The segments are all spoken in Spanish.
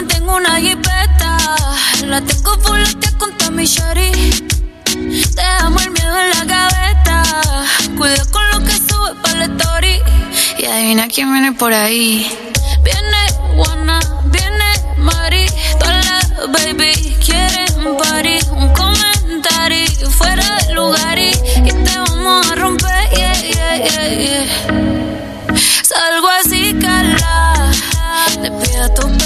También tengo una jipeta, la tengo full con Tommy Shari. Dejamos el miedo en la gaveta, cuida con lo que sube para la story. Y adivina quién viene por ahí. Viene Juana, viene Mari, todas las baby quieren party, un comentario fuera de lugar y, y te vamos a romper, yeah, yeah, yeah, yeah. Salgo así, cala, te pido a tope,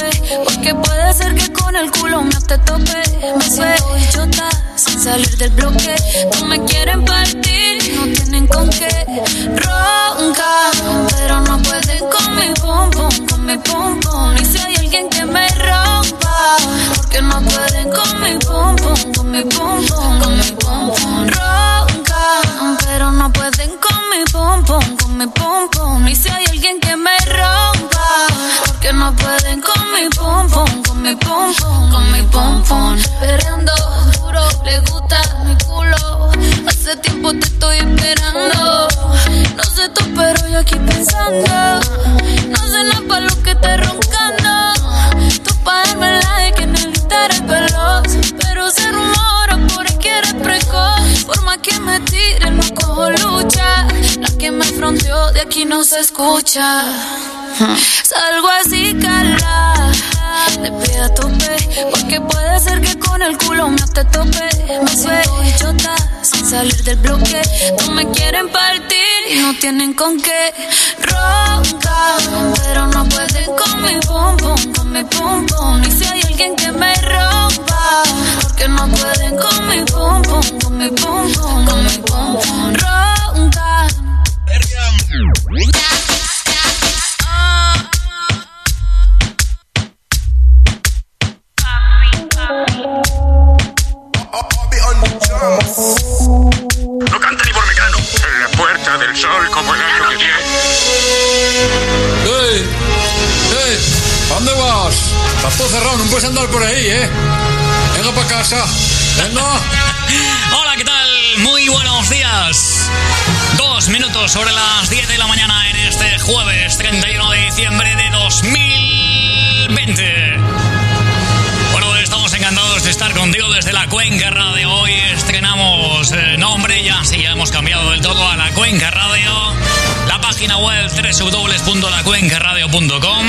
ser que con el culo me te tope. Me suelto y chota, sin salir del bloque, no me quieren partir, no tienen con qué. Ronca, pero no pueden con mi pum pum, con mi pum pum. Y si hay alguien que me rompa, porque no pueden con mi pum pum, con mi pum pum, con mi pum pum. Ronca, pero no pueden con mi pum pum, con mi pum pum. Y si hay alguien que me rompa, porque no pueden mi pum pum, con mi pum pum. Esperando duro, le gusta mi culo. Hace tiempo te estoy esperando. No sé tú, pero yo aquí pensando. No sé nada para lo que esté roncando. Tú pa' darme la de que necesitar es veloz. Pero se rumora por ahí que eres precoz. Por más que me tire, no cojo lucha. La que me fronteó de aquí no se escucha. Salgo así, cala. Le pido a tope, porque puede ser que con el culo me te tope. Me suelto y chota, sin salir del bloque. No me quieren partir y no tienen con qué. Ronca, pero no pueden con mi pum con mi pum pum. Y si hay alguien que me rompa, porque no pueden con mi pum con mi pum, con mi pum pum. Ronca. Todo cerrado, no puedes andar por ahí, ¿eh? Venga para casa. Venga. Hola, ¿qué tal? Muy buenos días. Dos minutos sobre las 10 de la mañana en este jueves 31 de diciembre de 2020. Bueno, estamos encantados de estar contigo desde la Cuenca Radio. Hoy estrenamos eh, nombre, ya sí, ya hemos cambiado del todo a la Cuenca Radio. La página web www.lacuencaradio.com.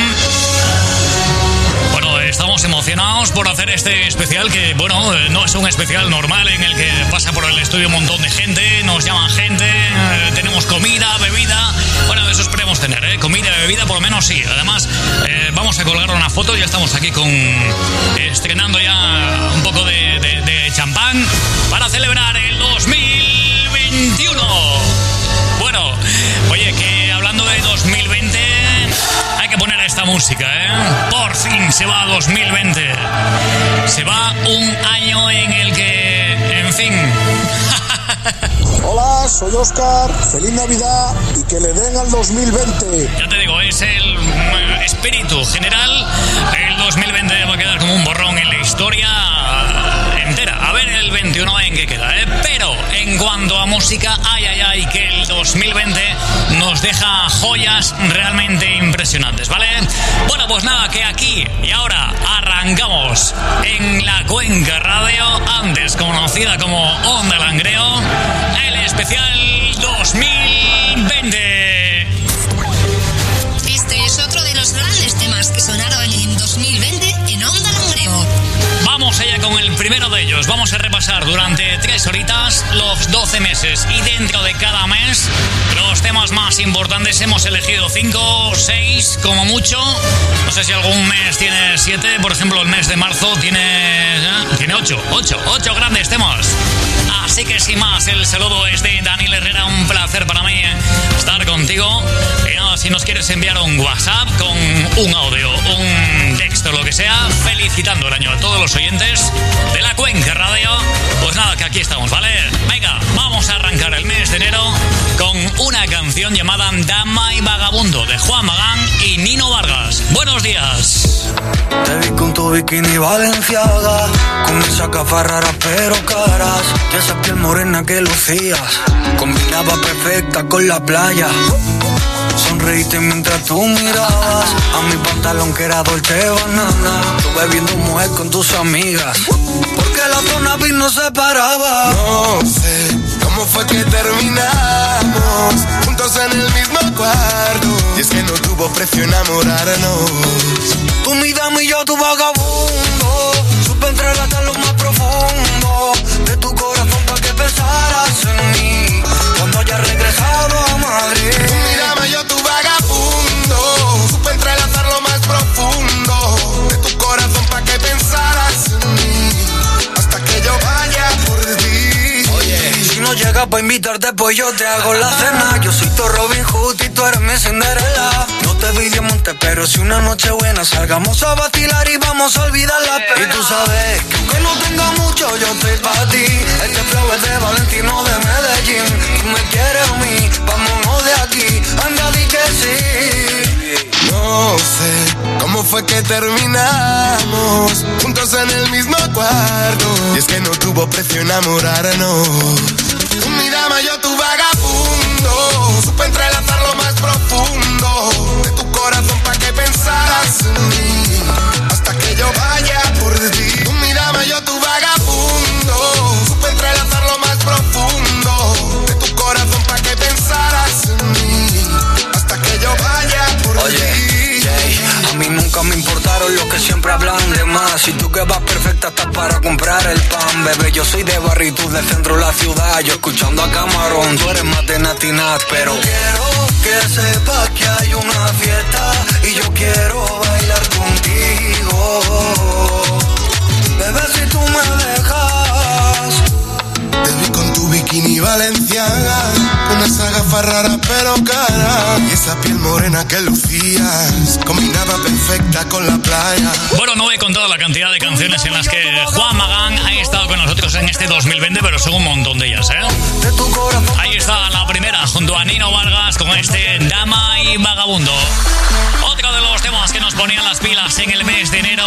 Emocionados por hacer este especial que, bueno, eh, no es un especial normal en el que pasa por el estudio un montón de gente, nos llaman gente, eh, tenemos comida, bebida. Bueno, eso esperemos tener, ¿eh? Comida bebida por lo menos sí. Además, eh, vamos a colgar una foto, ya estamos aquí con estrenando ya un poco de, de- de champán para celebrar el 2021. Bueno, oye, que hablando de 2020, hay que poner esta música, ¿eh? Se va 2020. Se va un año en el que, en fin. Hola, soy Oscar. Feliz Navidad y que le den al 2020. Ya te digo, es el mm, espíritu general. El 2020 va a quedar como un borrón en la historia. A el 21 en qué queda, ¿eh? Pero en cuanto a música, ay, ay, ay, que el 2020 nos deja joyas realmente impresionantes, ¿vale? Bueno, pues nada, que aquí y ahora arrancamos en la Cuenca Radio, antes conocida como Onda Langreo, el especial 2020. Este es otro de los grandes temas que sonaron primero de ellos. Vamos a repasar durante tres horitas los 12 meses y dentro de cada mes los temas más importantes. Hemos elegido 5, 6 como mucho. No sé si algún mes tiene 7. Por ejemplo, el mes de marzo tiene, ¿eh? tiene 8. 8. 8 grandes temas. Así que sin más, el saludo es de Daniel Herrera. Un placer para mí eh, estar contigo. Y nada, si nos quieres enviar un WhatsApp con un audio, un texto, lo que sea, felicitando el año a todos los oyentes de la Cuenca Radio. Pues nada, que aquí estamos, ¿vale? Venga, vamos a arrancar el mes de enero con una canción llamada Dama y Vagabundo de Juan Magán y Nino Vargas. Buenos días. Te vi con tu bikini valenciaga, con esa capa rara pero caras, y esa piel morena que lucías, combinaba perfecta con la playa. Sonreíste mientras tú mirabas a mi pantalón que era dolce banana. Tú bebiendo mujer con tus amigas, porque la zona no se paraba. No sé cómo fue que terminamos juntos en el mismo cuarto. Y es que no tuvo precio enamorarnos. Tú mi dama y yo tu vagabundo. Supe entregarte lo más profundo de tu corazón para que pensaras en mí. Cuando haya regresado a Madrid. Para invitarte, pues yo te hago la cena. Yo soy tu Robin Hood y tú eres mi Cinderella. No te vi diamante, pero si una noche buena salgamos a vacilar y vamos a olvidar la pena. Y tú sabes que aunque no tenga mucho, yo estoy para ti. Este flow es de Valentino de Medellín. Tú me quieres a mí, vámonos de aquí. Anda, di que sí. No sé cómo fue que terminamos juntos en el mismo cuarto. Y es que no tuvo precio enamorarnos. El pan, bebé. Yo soy de barrio y del centro de la ciudad. Yo escuchando a Camarón, tú eres más de Natinat, pero quiero que sepas que hay una fiesta y yo quiero bailar contigo. Bebé, si tú me dejas. Te vi con tu bikini valenciana, esa gafa rara pero cara y esa piel morena que lucías combinaba perfecta con la playa. Bueno, no he contado la cantidad de canciones en las que Juan Magán ha estado con nosotros en este 2020, pero son un montón de ellas, ¿eh? Ahí está la primera, junto a Nino Vargas, con este Dama y Vagabundo. Otro de los temas que nos ponían las pilas en el mes de enero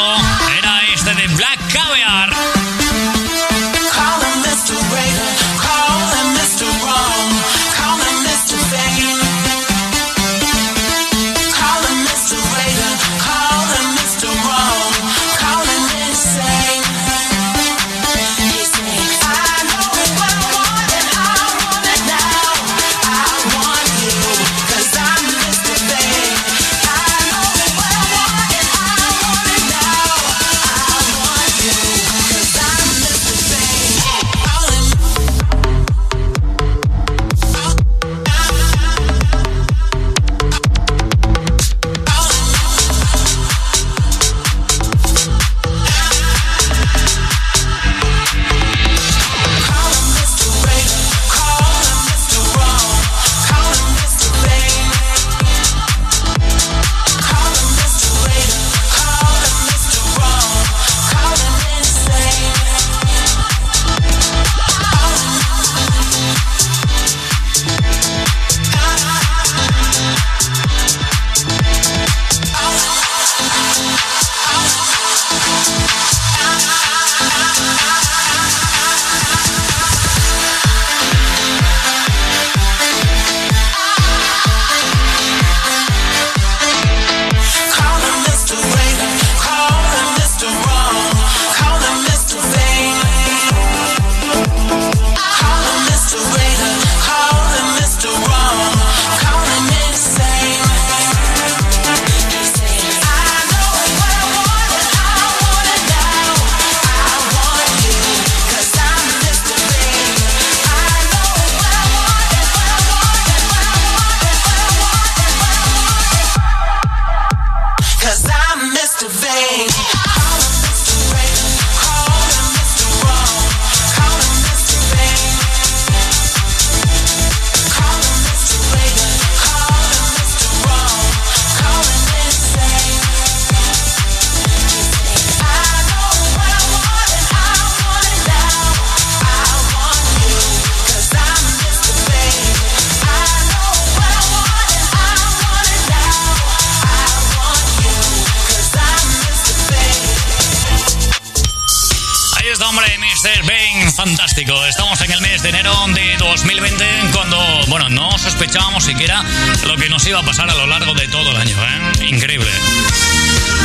sospechábamos siquiera lo que nos iba a pasar a lo largo de todo el año, ¿eh? Increíble.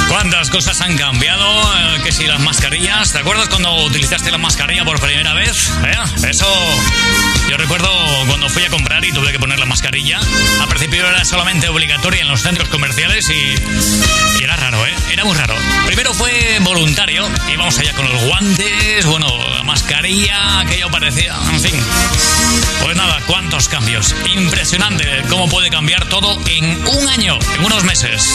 ¿Cuántas cosas han cambiado? Eh, que si las mascarillas, ¿te acuerdas cuando utilizaste la mascarilla por primera vez? ¿Eh? Eso, yo recuerdo cuando fui a comprar y tuve que poner la mascarilla. Al principio era solamente obligatoria en los centros comerciales y, y era raro, ¿eh? Era muy raro. Primero fue voluntario, íbamos allá con los guantes, bueno, la mascarilla, aquello parecía, en fin. Pues nada, cuántos cambios. Impresionante cómo puede cambiar todo en un año, en unos meses.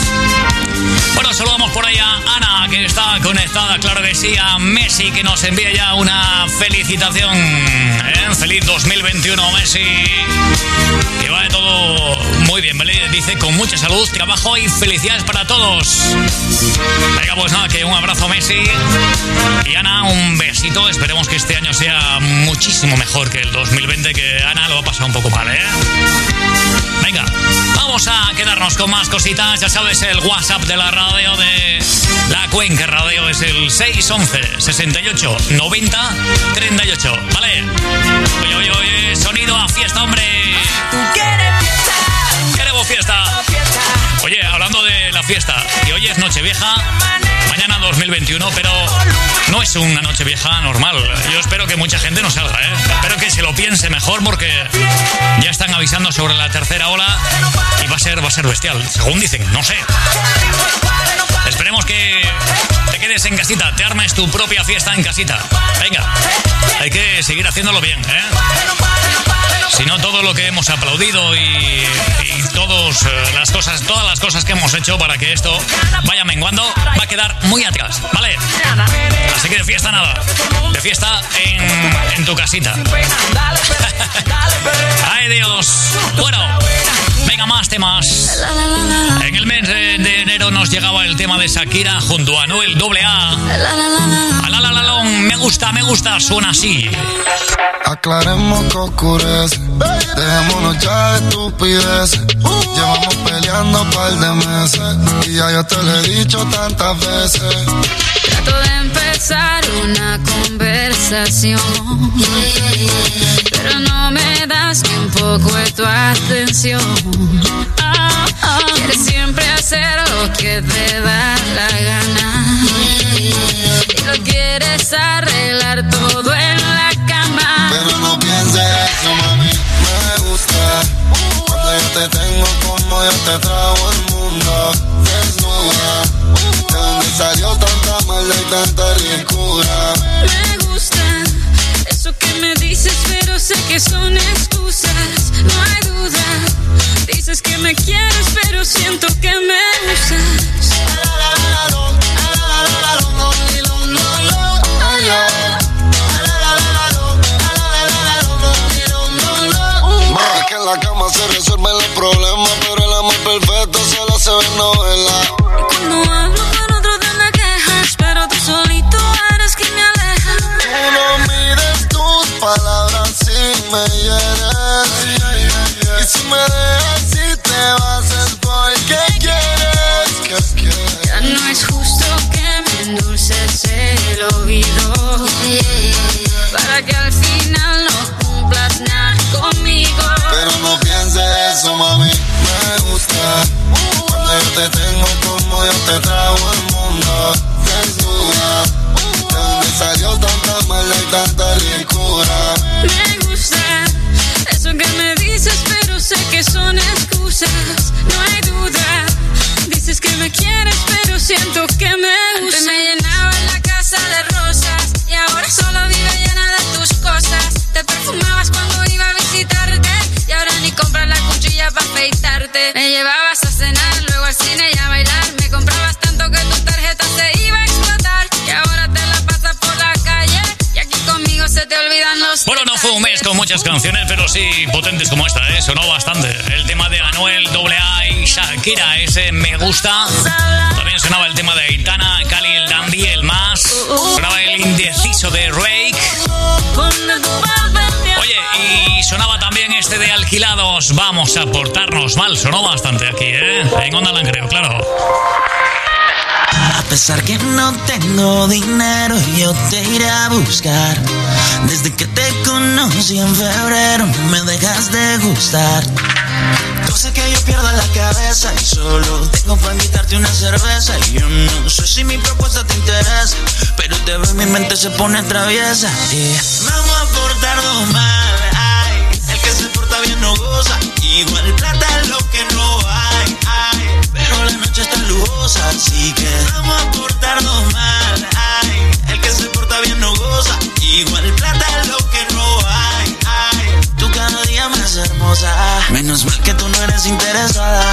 Bueno, saludamos por ahí a Ana, que está conectada, claro que sí, a Messi, que nos envía ya una felicitación. ¿eh? Feliz 2021, Messi. Que va de todo muy bien, ¿vale? Dice con mucha salud, trabajo y felicidades para todos. Venga, pues nada, que un abrazo, Messi. Y Ana, un besito. Esperemos que este año sea muchísimo mejor que el 2020, que Ana lo ha pasado un poco mal, ¿eh? Vamos a quedarnos con más cositas. Ya sabes, el WhatsApp de la radio de la Cuenca Radio es el 611 68 90 38. ¿Vale? Oye, oye, oye, sonido a fiesta, hombre. Queremos fiesta. Oye, hablando de la fiesta, que hoy es Nochevieja, mañana 2021, pero no es una Nochevieja normal. Yo espero que mucha gente no salga, ¿eh? Espero que se lo piense mejor porque ya están avisando sobre la tercera ola y va a ser, va a ser bestial, según dicen, no sé. Esperemos que te quedes en casita, te armes tu propia fiesta en casita. Venga, hay que seguir haciéndolo bien, ¿eh? Si no, todo lo que hemos aplaudido y, y todos, eh, las cosas, todas las cosas que hemos hecho para que esto vaya menguando, va a quedar muy atrás, ¿vale? Así que de fiesta nada. De fiesta en, en tu casita. ¡Ay, Dios! Bueno, venga, más temas. En el mes de, de enero nos llegaba el tema de Shakira junto a Noel AA. Alalalong, me gusta, me gusta, suena así. Aclaremos que oscurece. Dejémonos ya de estupideces. Llevamos peleando un par de meses. Y ya yo te lo he dicho tantas veces. Trato de empezar una conversación, pero no ni un poco de tu atención. Ah. Quieres siempre hacer lo que te da la gana y lo quieres arreglar todo en la cama. Pero no pienses eso, mami. Me gusta. Cuando yo te tengo como yo te trago el mundo. Desnuda. De dónde salió tanta maldad y tanta ricura. Que me quieres, pero siento tanta ricura. Me gusta eso que me dices, pero sé que son excusas. No hay duda. Dices que me quieres, pero siento que me gusta. Antes me llenaba la casa de rosas y ahora solo vive llena de tus cosas. Te perfumabas cuando iba a visitarte y ahora ni compras la cuchilla para afeitarte. Me llevabas Bueno, no fue un mes con muchas canciones, pero sí potentes como esta, ¿eh? Sonó bastante. El tema de Anuel AA y Shakira, ese me gusta. También sonaba el tema de Aitana, Cali, el Dandy, el Más. Sonaba el indeciso de Rake. Oye, y sonaba también este de Alquilados. Vamos a portarnos mal. Sonó bastante aquí, ¿eh? En Onda Langreo, claro. A pesar que no tengo dinero, yo te iré a buscar. Desde que te conocí en febrero, me dejas de gustar. Tú sé que yo pierdo la cabeza y solo tengo para invitarte una cerveza. Y yo no sé si mi propuesta te interesa, pero te veo mi mente se pone traviesa. Y vamos a portarnos mal, ay. El que se porta bien no goza. Igual plata es lo que no. Pero la noche está lujosa, así que vamos a portarnos mal, ay. El que se porta bien no goza. Igual plata es lo que no hay, ay. Tú cada día más hermosa. Menos mal que tú no eres interesada.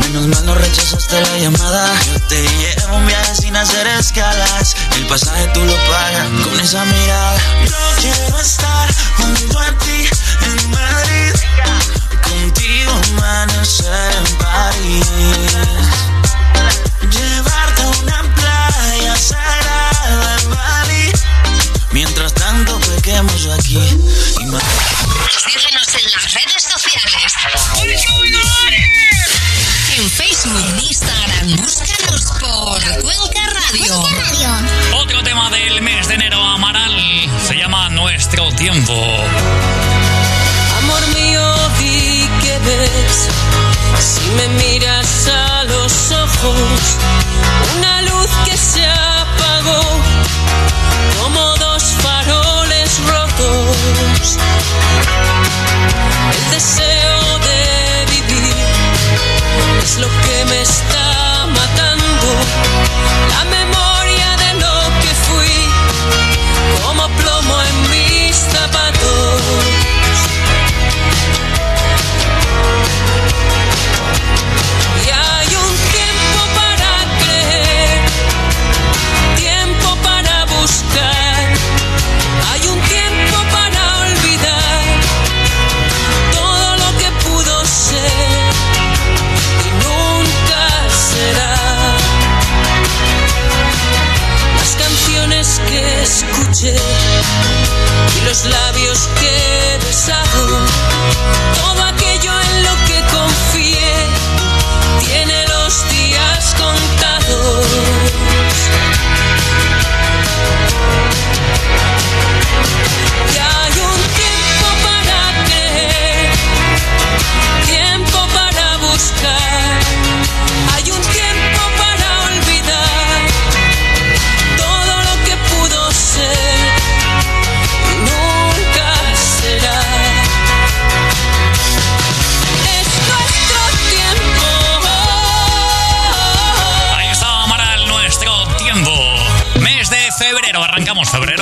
Menos mal no rechazaste la llamada. Yo te llevo un viaje sin hacer escalas. El pasaje tú lo pagas con esa mirada. Yo quiero estar junto a ti en Madrid. Contigo amanecer en París.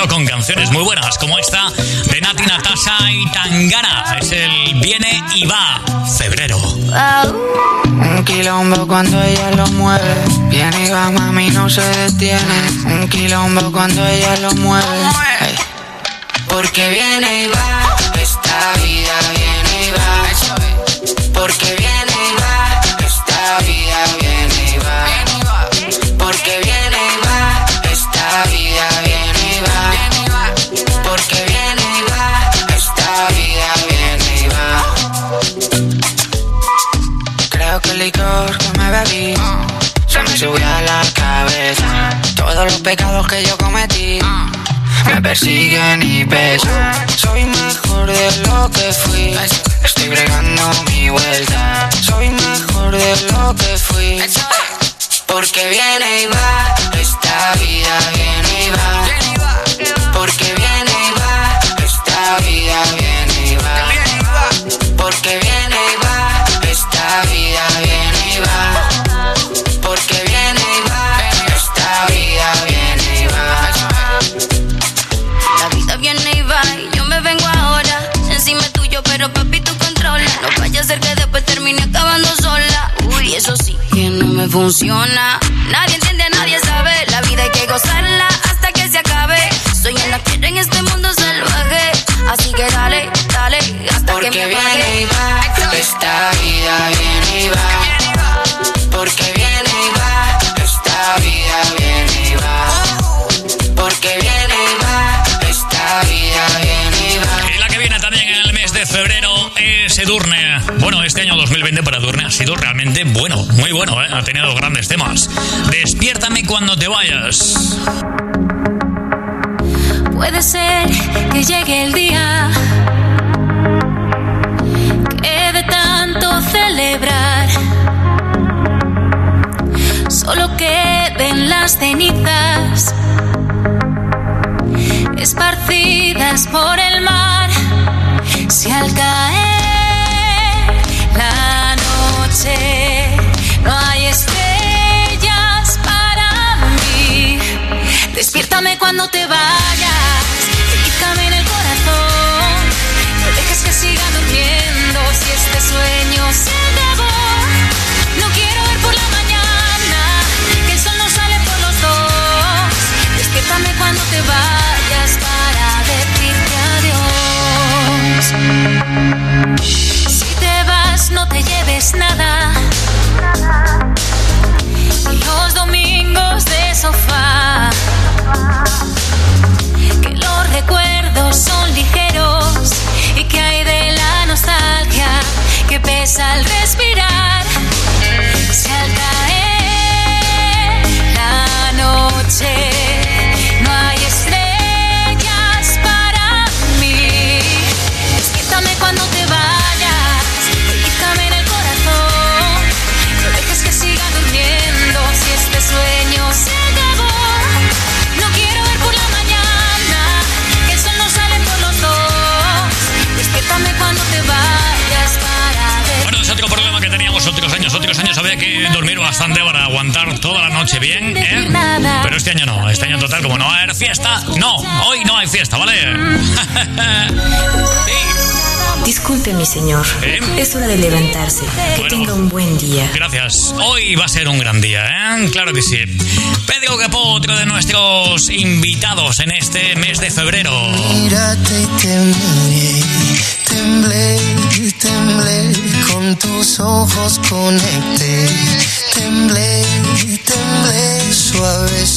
Con canciones muy buenas como esta de Nati Natasha y Tangana. Es el Viene y Va, febrero. Un quilombo cuando ella lo mueve. Viene y va, mami, no se detiene. Un quilombo cuando ella lo mueve. Porque viene y va, esta vida viene y va. Porque viene y va, esta vida viene el licor que me bebí se me subió a la cabeza. Todos los pecados que yo cometí me persiguen y pesan. Soy mejor de lo que fui. Estoy bregando mi vuelta. Soy mejor de lo que fui. Porque viene y va, esta vida viene y va. Porque viene y va, esta vida viene me funciona Nadie entiende, nadie sabe La vida hay que gozarla hasta que se acabe Soy una piedra en este mundo salvaje Así que dale, dale hasta Porque que me viene y va, esta vida viene y va. Porque viene y va, esta vida viene y va. Porque viene y va, esta vida viene y va. Y la que viene también en el mes de febrero es Edurne. Bueno, año 2023 2020 para Durne ha sido realmente bueno, muy bueno, ¿eh? ha tenido grandes temas. Despiértame cuando te vayas. Puede ser que llegue el día que de tanto celebrar solo queden las cenizas esparcidas por el mar. Si al caer no hay estrellas para mí, despiértame cuando te vayas, que dormir bastante para aguantar toda la noche bien, ¿eh? Pero este año no. Este año total, como no va a haber fiesta, no. Hoy no hay fiesta, ¿vale? Disculpe, mi señor. Es hora de levantarse. Que Bueno. tenga un buen día. Gracias. Hoy va a ser un gran día, ¿eh? Claro que sí. Pedro Capó, otro de nuestros invitados en este mes de febrero. Mírate y temblé, temblé, temblé, con tus ojos conecté, temblé, temblé, suavecito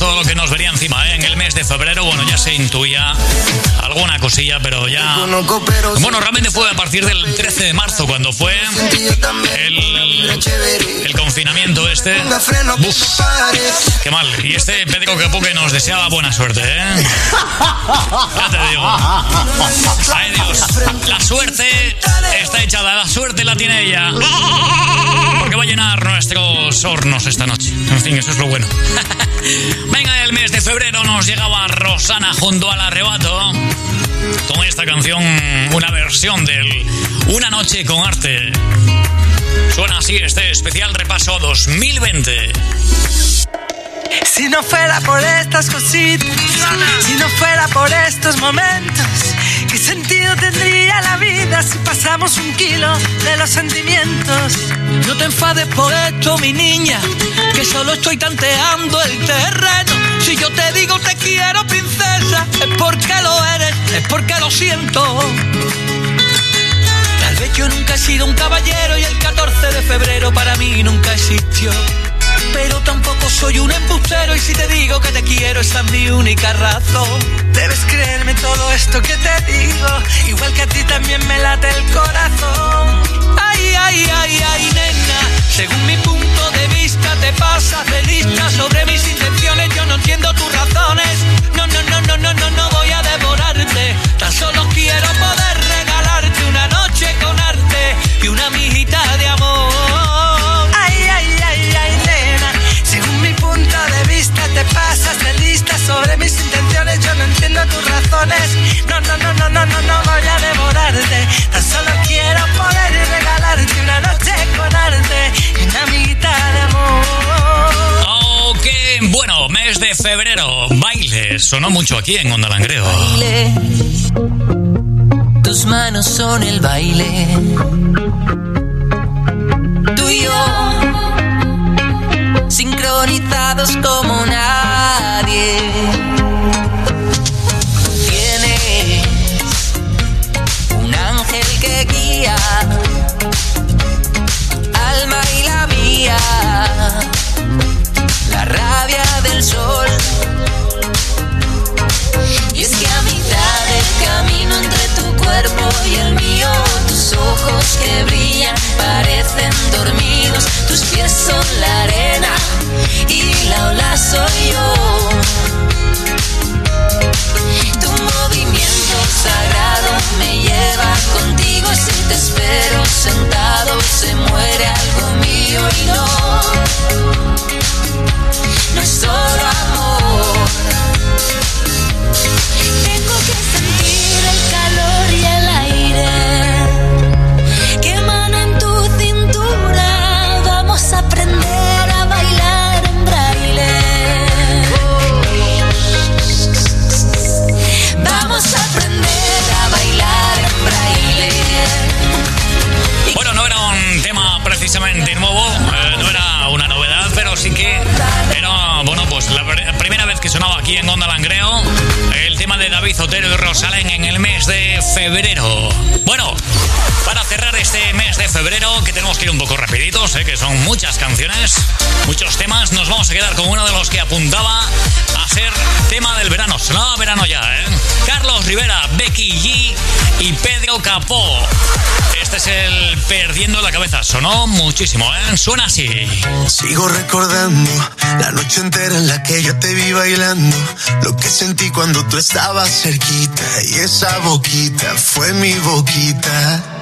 todo lo que nos vería encima, ¿eh? En el mes de febrero, bueno, ya se intuía alguna cosilla, pero ya... Bueno, realmente fue a partir del 13 de marzo cuando fue el, confinamiento este. Uf, qué mal. Y este Pedro Capó que nos deseaba buena suerte, ¿eh? Ya te digo. Ay Dios, la suerte está echada, la suerte la tiene ella. Porque va a llenar nuestros hornos esta noche. En fin, eso es lo bueno. Venga, el mes de febrero nos llegaba Rosana junto al arrebato con esta canción, una versión del Una noche con arte. Suena así este especial repaso 2020. Si no fuera por estas cositas, si no fuera por estos momentos, ¿qué tendría la vida si pasamos un kilo de los sentimientos? No te enfades por esto, mi niña, que solo estoy tanteando el terreno. Si yo te digo te quiero, princesa, es porque lo eres, es porque lo siento. Tal vez yo nunca he sido un caballero y el 14 de febrero para mí nunca existió. Pero tampoco soy un embustero y si te digo que te quiero esa es mi única razón. Debes creerme todo esto que te digo, igual que a ti también me late el corazón. Ay, ay, ay, ay, nena, según mi punto de vista te pasas de lista sobre mis intenciones, yo no entiendo tus razones. No, no, no, no, no, no, no voy a devorarte, sonó mucho aquí en Onda Langreo. baile. Tus manos son el baile. Tú y yo, sincronizados como nadie. Sonaba aquí en Onda Langreo el tema de David Otero y Rosalén en el mes de febrero. Bueno, para cerrar este mes de febrero, que tenemos que ir un poco rapiditos, eh, que son muchas canciones, muchos temas, nos vamos a quedar con uno de los que apuntaba ser tema del verano. Sonaba verano ya, ¿eh? Carlos Rivera, Becky G y Pedro Capó. Este es el Perdiendo la Cabeza. Sonó muchísimo, ¿eh? Suena así. Sigo recordando la noche entera en la que yo te vi bailando. Lo que sentí cuando tú estabas cerquita. Y esa boquita fue mi boquita.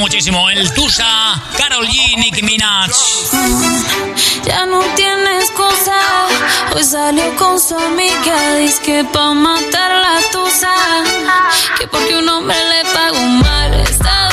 muchísimo. El Tusa, Carol G, Nicki Minaj. Ya no tienes cosa. Hoy salió con su amiga. Dice que pa' matar la Tusa. Que porque un hombre le pagó mal. Está